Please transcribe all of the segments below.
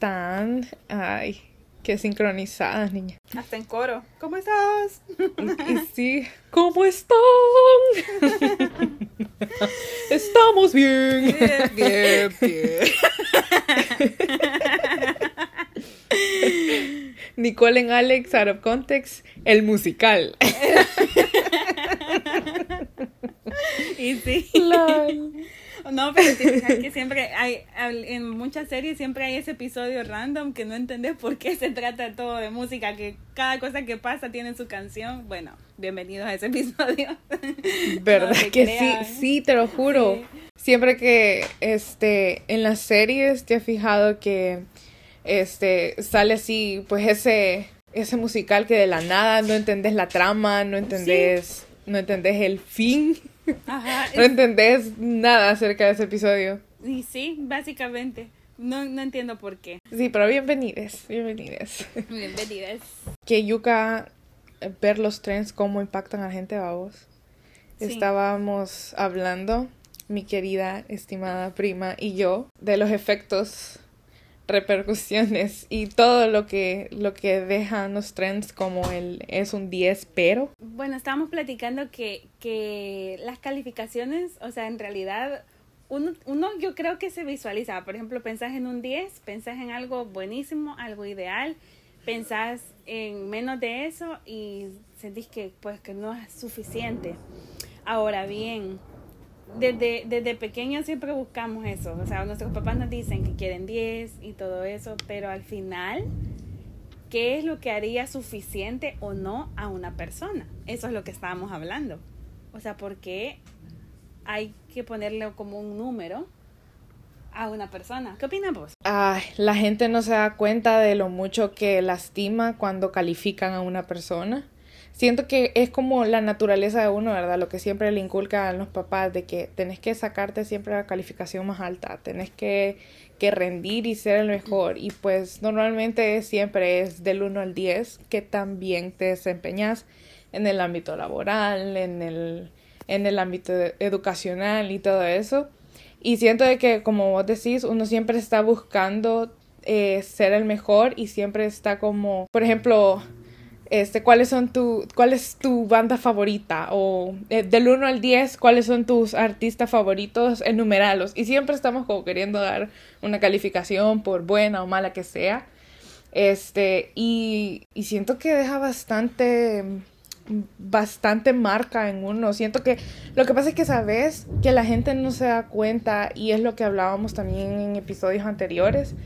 están? Ay, qué sincronizadas, niña. Hasta en coro. ¿Cómo estás? Y sí, ¿cómo están? Estamos bien. Bien, bien, bien. Nicole en Alex, out of context, el musical. Y sí. No, pero te fijas que siempre hay, en muchas series siempre hay ese episodio random que no entendés por qué se trata todo de música, que cada cosa que pasa tiene su canción. Bueno, bienvenidos a ese episodio. ¿Verdad No que crean. sí? Sí, te lo juro. Sí. Siempre que este en las series te has fijado que este sale así, pues ese ese musical que de la nada no entendés la trama, no entendés no entendés el fin, Ajá. no entendés nada acerca de ese episodio. Y sí, básicamente. No, no entiendo por qué. Sí, pero bienvenides, bienvenides. Bienvenidas. Que Yuka eh, ver los trends cómo impactan a la gente, vamos. Sí. Estábamos hablando, mi querida, estimada prima y yo, de los efectos, repercusiones y todo lo que, lo que dejan los trends como el es un 10, pero. Bueno, estábamos platicando que, que las calificaciones, o sea, en realidad, uno, uno yo creo que se visualiza. Por ejemplo, pensás en un 10, pensás en algo buenísimo, algo ideal, pensás en menos de eso y sentís que, pues, que no es suficiente. Ahora bien, desde, desde pequeños siempre buscamos eso. O sea, nuestros papás nos dicen que quieren 10 y todo eso, pero al final qué es lo que haría suficiente o no a una persona. Eso es lo que estábamos hablando. O sea, ¿por qué hay que ponerle como un número a una persona? ¿Qué opinas vos? Ay, la gente no se da cuenta de lo mucho que lastima cuando califican a una persona. Siento que es como la naturaleza de uno, ¿verdad? Lo que siempre le inculcan los papás de que tenés que sacarte siempre la calificación más alta, tenés que, que rendir y ser el mejor. Y pues normalmente siempre es del 1 al 10 que también te desempeñas en el ámbito laboral, en el, en el ámbito educacional y todo eso. Y siento de que, como vos decís, uno siempre está buscando eh, ser el mejor y siempre está como, por ejemplo, este, ¿cuáles son tu, cuál es tu banda favorita? O eh, del 1 al 10, ¿cuáles son tus artistas favoritos? Enumeralos. Y siempre estamos como queriendo dar una calificación por buena o mala que sea. Este, y, y siento que deja bastante, bastante marca en uno. Siento que lo que pasa es que sabes que la gente no se da cuenta y es lo que hablábamos también en episodios anteriores.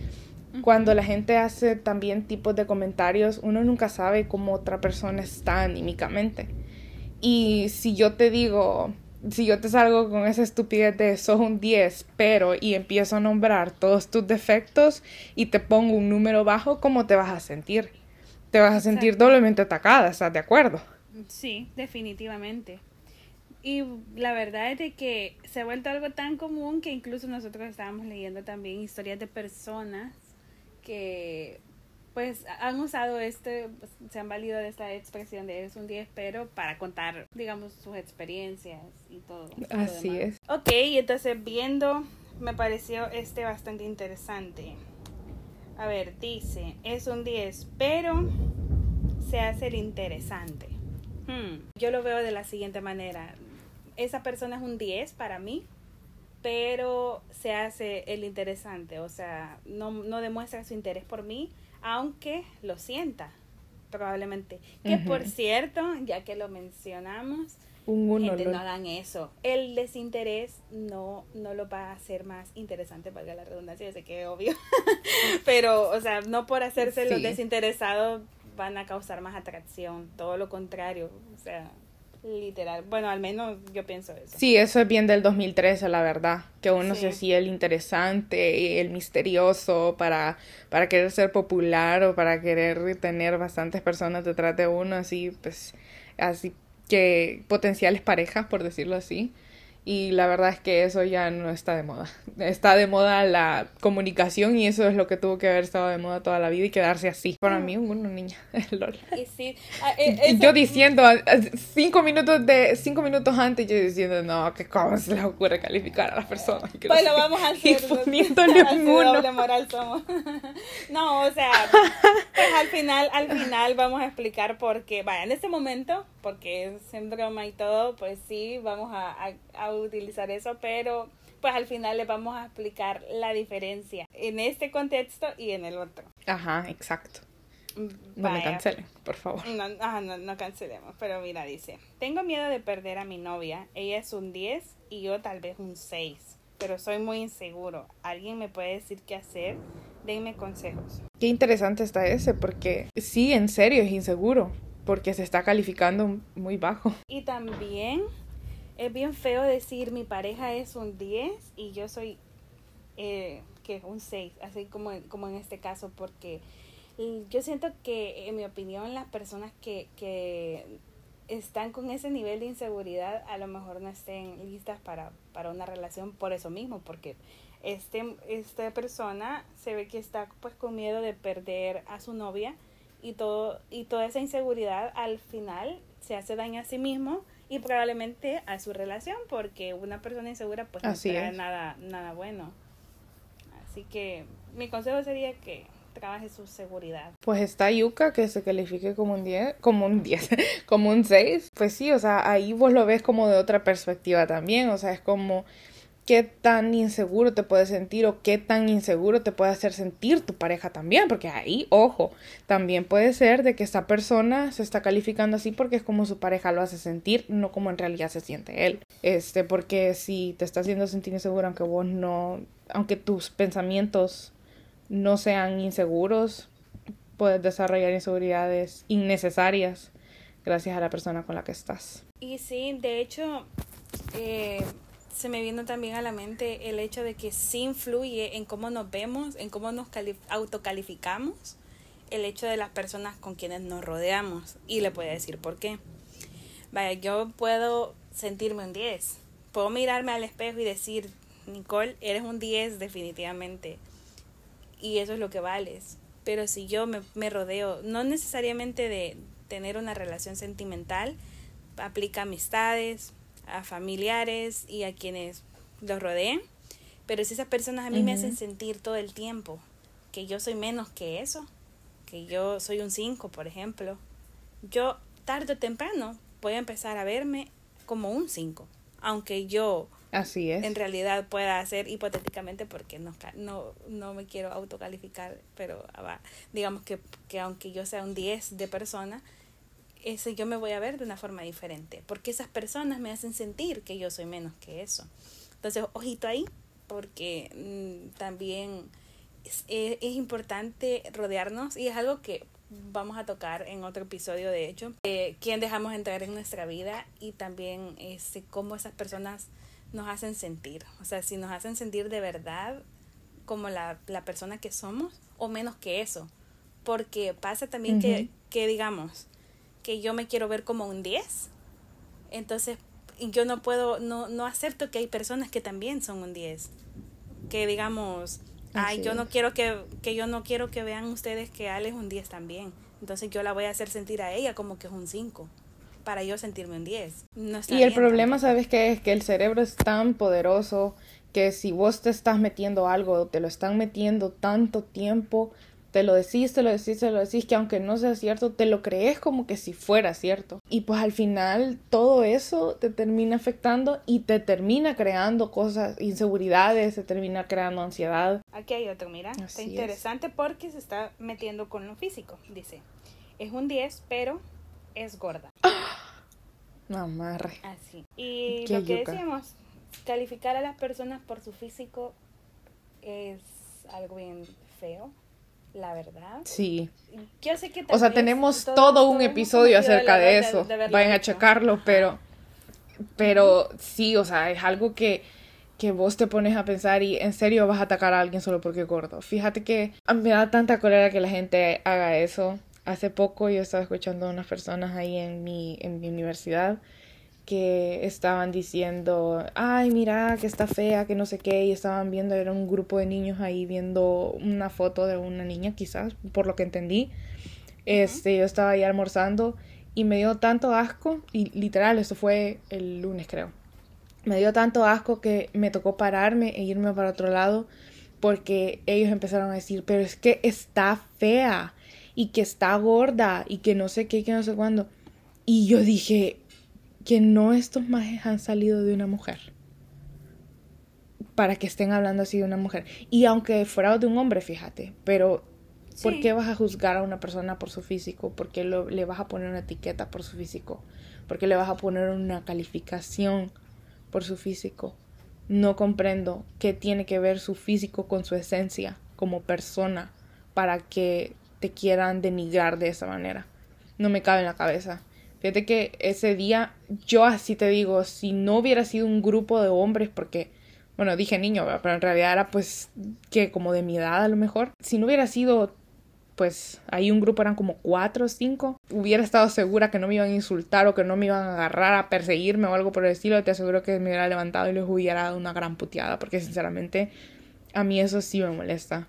Cuando la gente hace también tipos de comentarios, uno nunca sabe cómo otra persona está anímicamente. Y si yo te digo, si yo te salgo con esa estupidez de sos un 10, pero y empiezo a nombrar todos tus defectos y te pongo un número bajo, ¿cómo te vas a sentir? Te vas a sentir Exacto. doblemente atacada, ¿estás de acuerdo? Sí, definitivamente. Y la verdad es de que se ha vuelto algo tan común que incluso nosotros estábamos leyendo también historias de personas que pues han usado este, se han valido de esta expresión de es un 10, pero para contar, digamos, sus experiencias y todo. Así es. Ok, entonces viendo, me pareció este bastante interesante. A ver, dice, es un 10, pero se hace el interesante. Hmm, Yo lo veo de la siguiente manera. Esa persona es un 10 para mí, pero se hace el interesante. O sea, no, no demuestra su interés por mí, aunque lo sienta, probablemente. Que por cierto, ya que lo mencionamos, Un gente, no hagan eso. El desinterés no, no lo va a hacer más interesante, valga la redundancia, yo sé que es obvio. Pero, o sea, no por hacerse los Sí. desinteresados van a causar más atracción, todo lo contrario. O sea, literal. Bueno, al menos yo pienso eso. Sí, eso es bien del 2013, la verdad. Que uno Sí. se hacía el interesante y el misterioso para, para querer ser popular o para querer tener bastantes personas detrás de uno, así, pues, así que potenciales parejas, por decirlo así. Y la verdad es que eso ya no está de moda. Está de moda la comunicación y eso es lo que tuvo que haber estado de moda toda la vida y quedarse así. Para mí, una niña. LOL. Y sí, ah, eh, Yo diciendo, ah, ah, cinco minutos de cinco minutos antes, yo diciendo, no, que cómo se les ocurre calificar a las personas. No Pues lo sé vamos a hacer. Y poniéndole un uno. moral somos. no, o sea, pues al final, al final vamos a explicar por qué. Vaya, en este momento, porque es en broma y todo, pues sí, vamos a, a, a utilizar eso, pero pues al final les vamos a explicar la diferencia en este contexto y en el otro. Ajá, exacto. No me Vaya. cancelen, por favor. No, ajá, no, no cancelemos, pero mira, dice, tengo miedo de perder a mi novia, ella es un 10 y yo tal vez un 6, pero soy muy inseguro, ¿alguien me puede decir qué hacer? Denme consejos. Qué interesante está ese, porque sí, en serio es inseguro, porque se está calificando muy bajo. Y también es bien feo decir mi pareja es un 10 y yo soy eh, que un 6, así como, como en este caso, porque yo siento que, en mi opinión, las personas que, que están con ese nivel de inseguridad a lo mejor no estén listas para, para una relación por eso mismo, porque este, esta persona se ve que está pues con miedo de perder a su novia y todo y toda esa inseguridad al final se hace daño a sí mismo y probablemente a su relación porque una persona insegura pues no Así trae es. nada nada bueno así que mi consejo sería que trabaje su seguridad Pues está Yuka que se califique como un 10, como un 10, como un 6. Pues sí, o sea, ahí vos lo ves como de otra perspectiva también, o sea, es como qué tan inseguro te puedes sentir o qué tan inseguro te puede hacer sentir tu pareja también, porque ahí, ojo, también puede ser de que esta persona se está calificando así porque es como su pareja lo hace sentir, no como en realidad se siente él. Este, porque si te está haciendo sentir inseguro aunque vos no, aunque tus pensamientos no sean inseguros, puedes desarrollar inseguridades innecesarias gracias a la persona con la que estás. y sí de hecho eh, se me vino también a la mente el hecho de que sí influye en cómo nos vemos en cómo nos cali- autocalificamos el hecho de las personas con quienes nos rodeamos y le a decir por qué Vaya, yo puedo sentirme un 10. Puedo mirarme al espejo y decir, Nicole, eres un 10 definitivamente. Y eso es lo que vales. Pero si yo me, rodeo, no necesariamente de tener una relación sentimental, aplica amistades, a familiares y a quienes los rodeen. Pero si esas personas a mí me hacen sentir todo el tiempo que yo soy menos que eso, que yo soy un 5, por ejemplo, yo tarde o temprano voy a empezar a verme como un 5, aunque yo Así es. en realidad pueda hacer hipotéticamente porque no, no, no me quiero autocalificar, pero ah, digamos que, que aunque yo sea un 10 de persona, ese yo me voy a ver de una forma diferente, porque esas personas me hacen sentir que yo soy menos que eso. Entonces, ojito ahí, porque mm, también es, es- es importante rodearnos y es algo que vamos a tocar en otro episodio, de hecho, eh, quién dejamos entrar en nuestra vida y también este, cómo esas personas nos hacen sentir. O sea, si nos hacen sentir de verdad como la, la persona que somos o menos que eso. Porque pasa también que, que, digamos, que yo me quiero ver como un 10. Entonces, yo no puedo, no, no acepto que hay personas que también son un 10. Que digamos, ay, yo no quiero que, que yo no quiero que vean ustedes que Ale es un 10 también. Entonces yo la voy a hacer sentir a ella como que es un 5. Para yo sentirme un 10. No Y el bien problema. ¿sabes qué? Es que el cerebro es tan poderoso que si vos te estás metiendo algo, te lo están metiendo tanto tiempo, te lo decís, te lo decís, te lo decís, que aunque no sea cierto, te lo crees como que si fuera cierto. Y pues al final todo eso te termina afectando y te termina creando cosas, inseguridades, te termina creando ansiedad. Aquí hay otro, mira. está Así es. interesante porque se está metiendo con lo físico. Dice, es un 10, pero es gorda. Amarre. Así. Y Qué lo que yuca. decíamos, calificar a las personas por su físico es algo bien feo, la verdad. Sí. Yo sé que O sea, tenemos todo un episodio acerca de eso. de Vayan a checarlo, pero, pero sí, o sea, es algo que, que vos te pones a pensar y en serio vas a atacar a alguien solo porque es gordo. Fíjate que me da tanta cólera que la gente haga eso. Hace poco yo estaba escuchando a unas personas ahí en mi, en mi universidad que estaban diciendo, ay, mira, que está fea, que no sé qué, y estaban viendo, era un grupo de niños ahí viendo una foto de una niña, quizás, por lo que entendí. Este, yo estaba ahí almorzando y me dio tanto asco, y literal, eso fue el lunes creo, me dio tanto asco que me tocó pararme e irme para otro lado porque ellos empezaron a decir, pero es que está fea y que está gorda y que no sé qué, que no sé cuándo. Y yo dije que no estos majes han salido de una mujer para que estén hablando así de una mujer. Y aunque fuera de un hombre, fíjate, pero ¿por qué vas a juzgar a una persona por su físico? ¿Por qué le vas a poner una etiqueta por su físico? ¿Por qué le vas a poner una calificación por su físico? No comprendo qué tiene que ver su físico con su esencia como persona para que te quieran denigrar de esa manera. No me cabe en la cabeza. Fíjate que ese día, yo así te digo, si no hubiera sido un grupo de hombres, porque, bueno, dije niño, pero en realidad era pues que como de mi edad a lo mejor, si no hubiera sido pues ahí un grupo eran como cuatro o cinco, hubiera estado segura que no me iban a insultar o que no me iban a agarrar a perseguirme o algo por el estilo, te aseguro que me hubiera levantado y les hubiera dado una gran puteada, porque sinceramente a mí eso sí me molesta,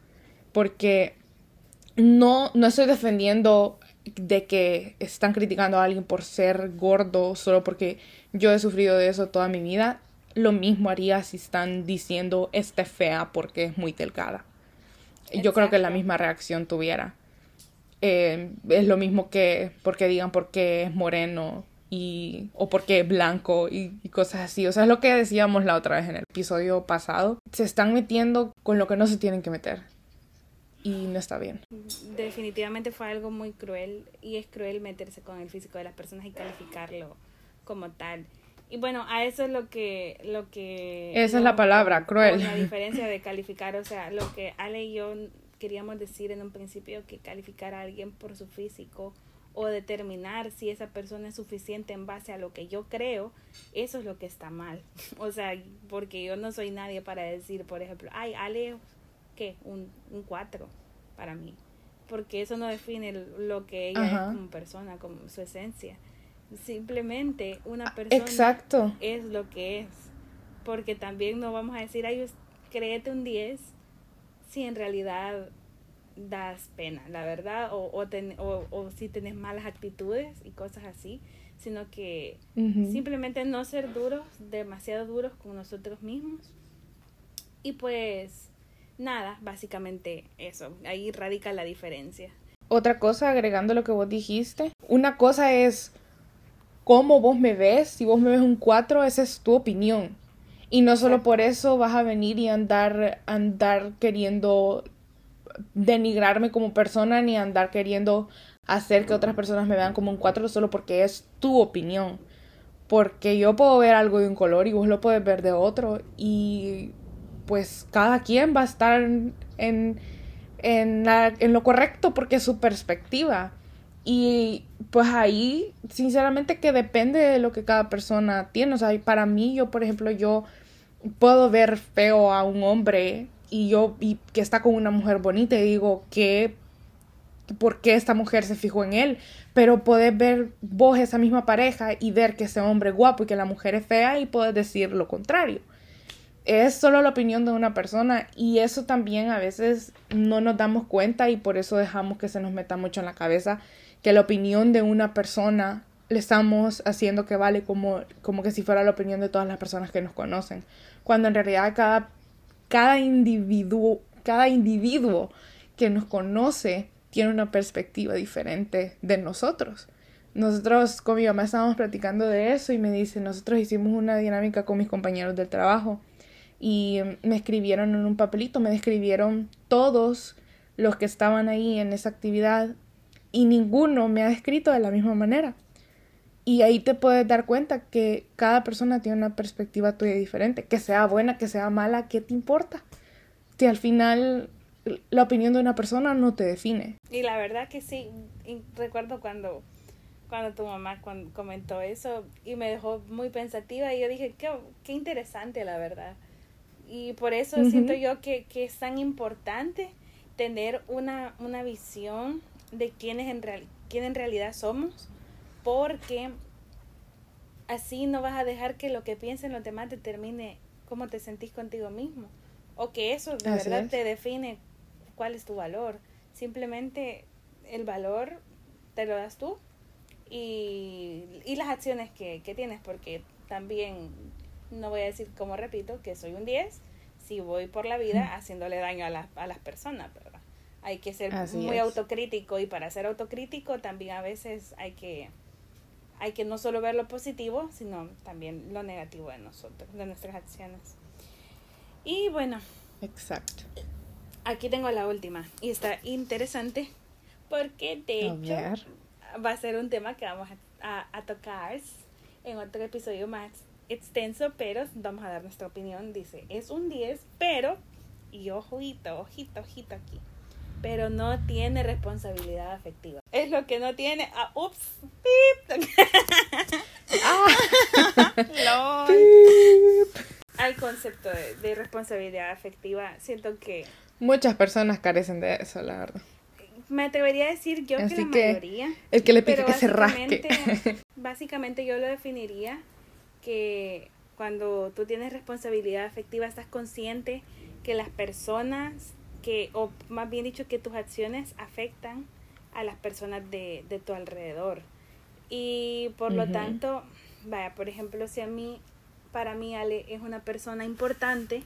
porque no, no estoy defendiendo de que están criticando a alguien por ser gordo solo porque yo he sufrido de eso toda mi vida, lo mismo haría si están diciendo esté fea porque es muy delgada yo creo que la misma reacción tuviera. Eh, es lo mismo que porque digan porque es moreno y, o porque es blanco y, y, cosas así. O sea, es lo que decíamos la otra vez en el episodio pasado. Se están metiendo con lo que no se tienen que meter. Y no está bien. Definitivamente fue algo muy cruel y es cruel meterse con el físico de las personas y calificarlo como tal. Y bueno, a eso es lo que... Lo que Esa es la palabra, cruel. La diferencia de calificar, o sea, lo que Ale y yo queríamos decir en un principio, que calificar a alguien por su físico o determinar si esa persona es suficiente en base a lo que yo creo, eso es lo que está mal. O sea, porque yo no soy nadie para decir, por ejemplo, ay, Ale, ¿qué? Un, un 4 para mí. Porque eso no define lo que ella es como persona, como su esencia. Simplemente una ah, persona Exacto. es lo que es. Porque también no vamos a decir, ay, créete un 10 si en realidad das pena, la verdad, o, o, o, si tenés malas actitudes y cosas así, sino que simplemente no ser duros, demasiado duros con nosotros mismos. Y pues nada, básicamente eso, ahí radica la diferencia. Otra cosa, agregando lo que vos dijiste, una cosa es cómo vos me ves, si vos me ves un 4, esa es tu opinión. Y no solo por eso vas a venir y andar, andar queriendo denigrarme como persona, ni andar queriendo hacer que otras personas me vean como un 4 solo porque es tu opinión. Porque yo puedo ver algo de un color y vos lo puedes ver de otro. Y pues cada quien va a estar en, en, en lo correcto porque es su perspectiva. Y pues ahí, sinceramente, que depende de lo que cada persona tiene. O sea, para mí, yo, por ejemplo, yo puedo ver feo a un hombre y yo, y que está con una mujer bonita y digo, que ¿por qué esta mujer se fijó en él? Pero podés ver vos esa misma pareja y ver que ese hombre es guapo y que la mujer es fea y puedes decir lo contrario. Es solo la opinión de una persona y eso también a veces no nos damos cuenta y por eso dejamos que se nos meta mucho en la cabeza que la opinión de una persona le estamos haciendo que vale como, como que si fuera la opinión de todas las personas que nos conocen. Cuando en realidad cada, cada, individuo, cada individuo que nos conoce tiene una perspectiva diferente de nosotros. Nosotros con mi mamá estábamos platicando de eso y me dice, nosotros hicimos una dinámica con mis compañeros del trabajo y me escribieron en un papelito, me describieron todos los que estaban ahí en esa actividad y ninguno me ha escrito de la misma manera. Y ahí te puedes dar cuenta que cada persona tiene una perspectiva tuya diferente, que sea buena, que sea mala, ¿qué te importa? Si al final la opinión de una persona no te define. Y la verdad que sí, recuerdo cuando, cuando tu mamá comentó eso y me dejó muy pensativa y yo dije, qué, qué interesante la verdad. Y por eso siento yo que, que, es tan importante tener una, una visión de quiénes en, real, quién en realidad somos, porque así no vas a dejar que lo que piensen los demás determine cómo te sentís contigo mismo o que eso de verdad te define cuál es tu valor. Simplemente el valor te lo das tú y, y las acciones que, que tienes, porque también no voy a decir, como repito, que soy un 10 si voy por la vida haciéndole daño a, la, a las personas, ¿verdad? Hay que ser muy autocrítico y para ser autocrítico también a veces hay que hay que no solo ver lo positivo, sino también lo negativo de nosotros, de nuestras acciones. Y bueno. Exacto. Aquí tengo la última y está interesante porque de hecho va a ser un tema que vamos a, a, tocar en otro episodio más extenso, pero vamos a dar nuestra opinión. Dice, es un 10, pero, y ojito, ojito, ojito aquí, pero no tiene responsabilidad afectiva. Es lo que no tiene. Ah, ups, pip. ah. Al concepto de, de responsabilidad afectiva, siento que Muchas personas carecen de eso, la verdad. Me atrevería a decir yo que la mayoría. El que le pide que se rasque. básicamente yo lo definiría que cuando tú tienes responsabilidad afectiva estás consciente que las personas que, o más bien dicho, que tus acciones afectan a las personas de, de tu alrededor. Y por lo tanto, vaya, por ejemplo, si a mí, para mí Ale es una persona importante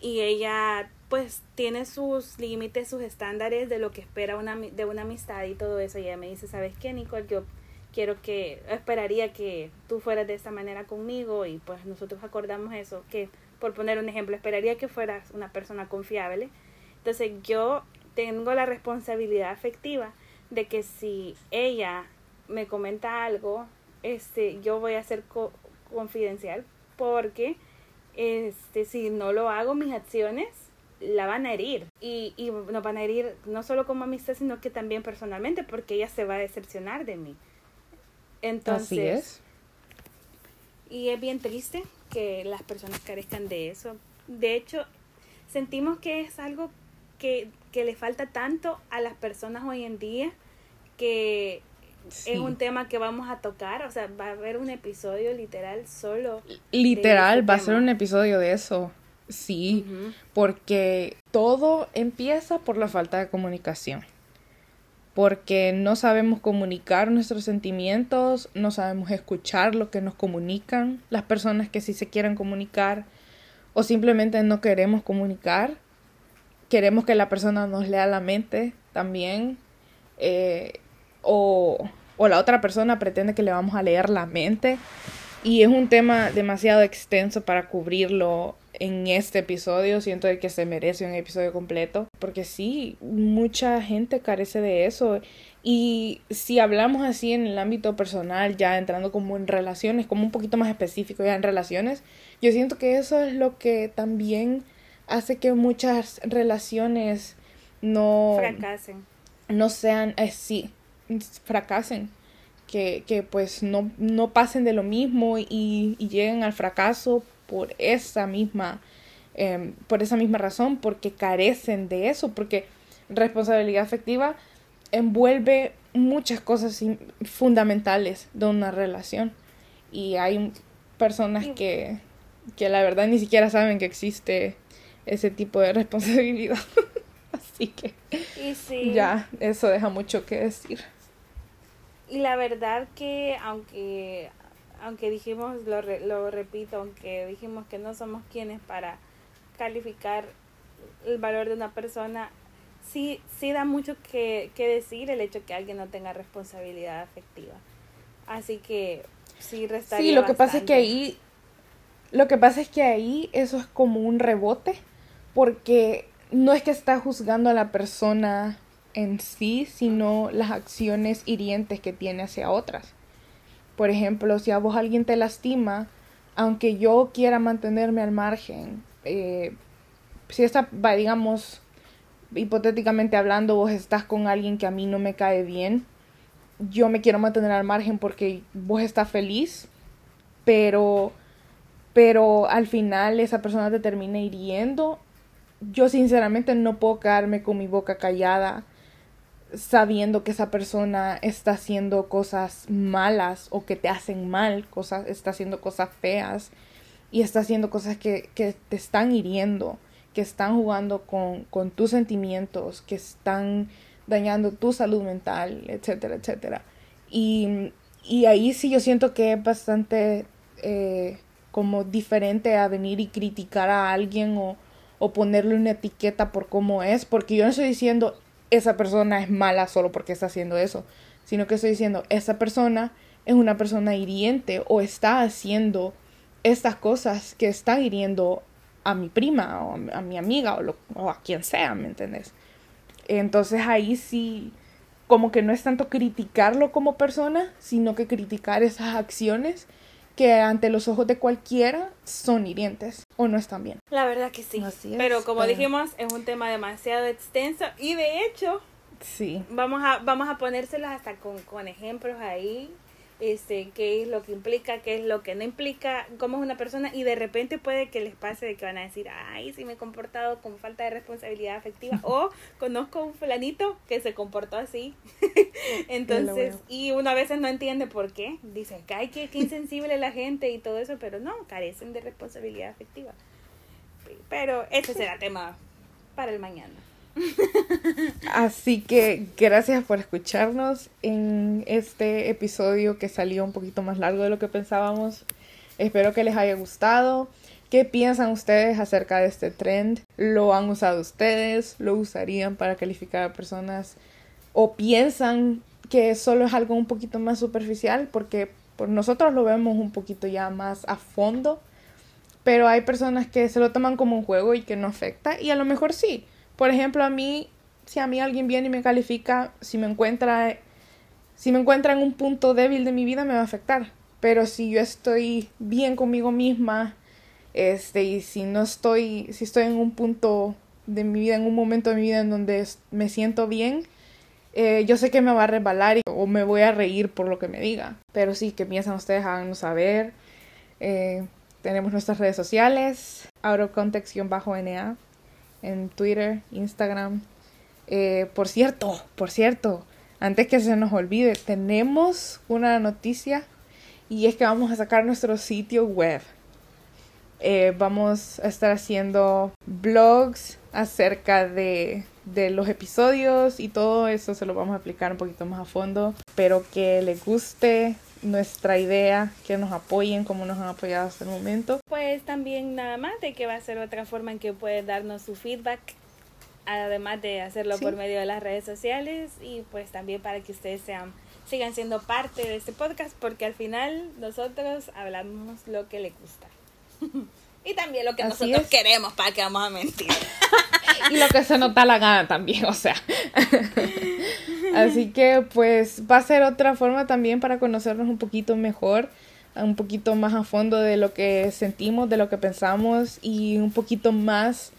y ella pues tiene sus límites, sus estándares de lo que espera una, de una amistad y todo eso. Y ella me dice, ¿sabes qué, Nicole? Yo quiero que, esperaría que tú fueras de esta manera conmigo y pues nosotros acordamos eso, que por poner un ejemplo, esperaría que fueras una persona confiable. Entonces yo tengo la responsabilidad afectiva de que si ella me comenta algo, este, yo voy a ser confidencial porque este, si no lo hago, mis acciones la van a herir y, y nos van a herir no solo como amistad sino que también personalmente porque ella se va a decepcionar de mí entonces es. y es bien triste que las personas carezcan de eso de hecho sentimos que es algo que, que le falta tanto a las personas hoy en día que es un tema que vamos a tocar, o sea, va a haber un episodio literal solo. Literal, va a ser un episodio de eso. Sí, porque todo empieza por la falta de comunicación. Porque no sabemos comunicar nuestros sentimientos, no sabemos escuchar lo que nos comunican las personas que sí se quieren comunicar o simplemente no queremos comunicar. Queremos que la persona nos lea la mente también. Eh, o la otra persona pretende que le vamos a leer la mente. Y es un tema demasiado extenso para cubrirlo en este episodio. Siento de que se merece un episodio completo. Porque sí, mucha gente carece de eso. Y si hablamos así en el ámbito personal, ya entrando como en relaciones, como un poquito más específico ya en relaciones, yo siento que eso es lo que también hace que muchas relaciones no... Fracasen. No sean así, eh, fracasen que, que pues no, no, pasen de lo mismo y, y, lleguen al fracaso por esa misma em, por esa misma razón porque carecen de eso porque responsabilidad afectiva envuelve muchas cosas fundamentales de una relación. Y hay personas que, que la verdad ni siquiera saben que existe ese tipo de responsabilidad. Así que ya eso deja mucho que decir. Y la verdad que aunque aunque dijimos, lo, lo repito, aunque dijimos que no somos quienes para calificar el valor de una persona, sí, sí da mucho que, que decir el hecho que alguien no tenga responsabilidad afectiva. Así que sí restaría. Sí, lo que pasa es que ahí, lo que pasa es que ahí eso es como un rebote, porque no es que está juzgando a la persona en sí, sino las acciones hirientes que tiene hacia otras. Por ejemplo, si a vos alguien te lastima, aunque yo quiera mantenerme al margen, eh, si está, digamos, hipotéticamente hablando, vos estás con alguien que a mí no me cae bien, yo me quiero mantener al margen porque vos estás feliz, pero, pero al final esa persona te termina hiriendo. Yo sinceramente no puedo quedarme con mi boca callada sabiendo que esa persona está haciendo cosas malas o que te hacen mal, cosas, está haciendo cosas feas y está haciendo cosas que, que te están hiriendo, que están jugando con, con, tus sentimientos, que están dañando tu salud mental, etcétera, etcétera. Y, y ahí sí yo siento que es bastante eh, como diferente a venir y criticar a alguien o, o ponerle una etiqueta por cómo es, porque yo no estoy diciendo esa persona es mala solo porque está haciendo eso, sino que estoy diciendo esa persona es una persona hiriente o está haciendo estas cosas que están hiriendo a mi prima o a, mi amiga o, a quien sea, ¿me entiendes? Entonces ahí sí, como que no es tanto criticarlo como persona, sino que criticar esas acciones que ante los ojos de cualquiera son hirientes o no están bien. La verdad que sí. pero como dijimos, es un tema demasiado extenso y de hecho, sí. Vamos a vamos a ponérselos hasta con, con ejemplos ahí este, qué es lo que implica, qué es lo que no implica, cómo es una persona y de repente puede que les pase de que van a decir, ay, si me he comportado con falta de responsabilidad afectiva o conozco un fulanito que se comportó así. Entonces, y uno a veces no entiende por qué. Dice, que ay, qué, insensible la gente y todo eso, pero no, carecen de responsabilidad afectiva. Pero ese será tema para el mañana. Así que gracias por escucharnos en este episodio que salió un poquito más largo de lo que pensábamos. Espero que les haya gustado. ¿Qué piensan ustedes acerca de este trend? ¿Lo han usado ustedes? ¿Lo usarían para calificar a personas? ¿O piensan que solo es algo un poquito más superficial? Porque por nosotros lo vemos un poquito ya más a fondo. Pero hay personas que se lo toman como un juego y que no afecta. Y a lo mejor sí. Por ejemplo, a mí, si a mí alguien viene y me califica, si me encuentra, si me encuentra en un punto débil de mi vida, me va a afectar. Pero si yo estoy bien conmigo misma, este, y si no estoy, si estoy en un punto de mi vida, en un momento de mi vida en donde me siento bien, eh, yo sé que me va a resbalar o me voy a reír por lo que me diga. Pero sí, que piensan ustedes? Háganos saber. Eh, tenemos nuestras redes sociales, autocontext-na en Twitter, Instagram. Eh, por cierto, por cierto, antes que se nos olvide, tenemos una noticia y es que vamos a sacar nuestro sitio web. Eh, vamos a estar haciendo blogs acerca de, de, los episodios y todo eso se lo vamos a explicar un poquito más a fondo. Espero que les guste, nuestra idea, que nos apoyen como nos han apoyado hasta el momento. Pues también nada más de que va a ser otra forma en que puede darnos su feedback, además de hacerlo por medio de las redes sociales y pues también para que ustedes sean sigan siendo parte de este podcast porque al final nosotros hablamos lo que les gusta. y también lo que nosotros queremos, para que vamos a mentir. y lo que se nos da la gana también, o sea. Así que pues va a ser otra forma también para conocernos un poquito mejor, un poquito más a fondo de lo que sentimos, de lo que pensamos y un poquito más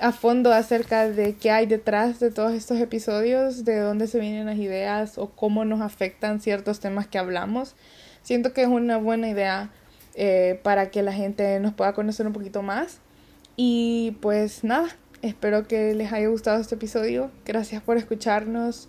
a fondo acerca de qué hay detrás de todos estos episodios, de dónde se vienen las ideas o cómo nos afectan ciertos temas que hablamos. Siento que es una buena idea eh, para que la gente nos pueda conocer un poquito más. Y pues nada, espero que les haya gustado este episodio. Gracias por escucharnos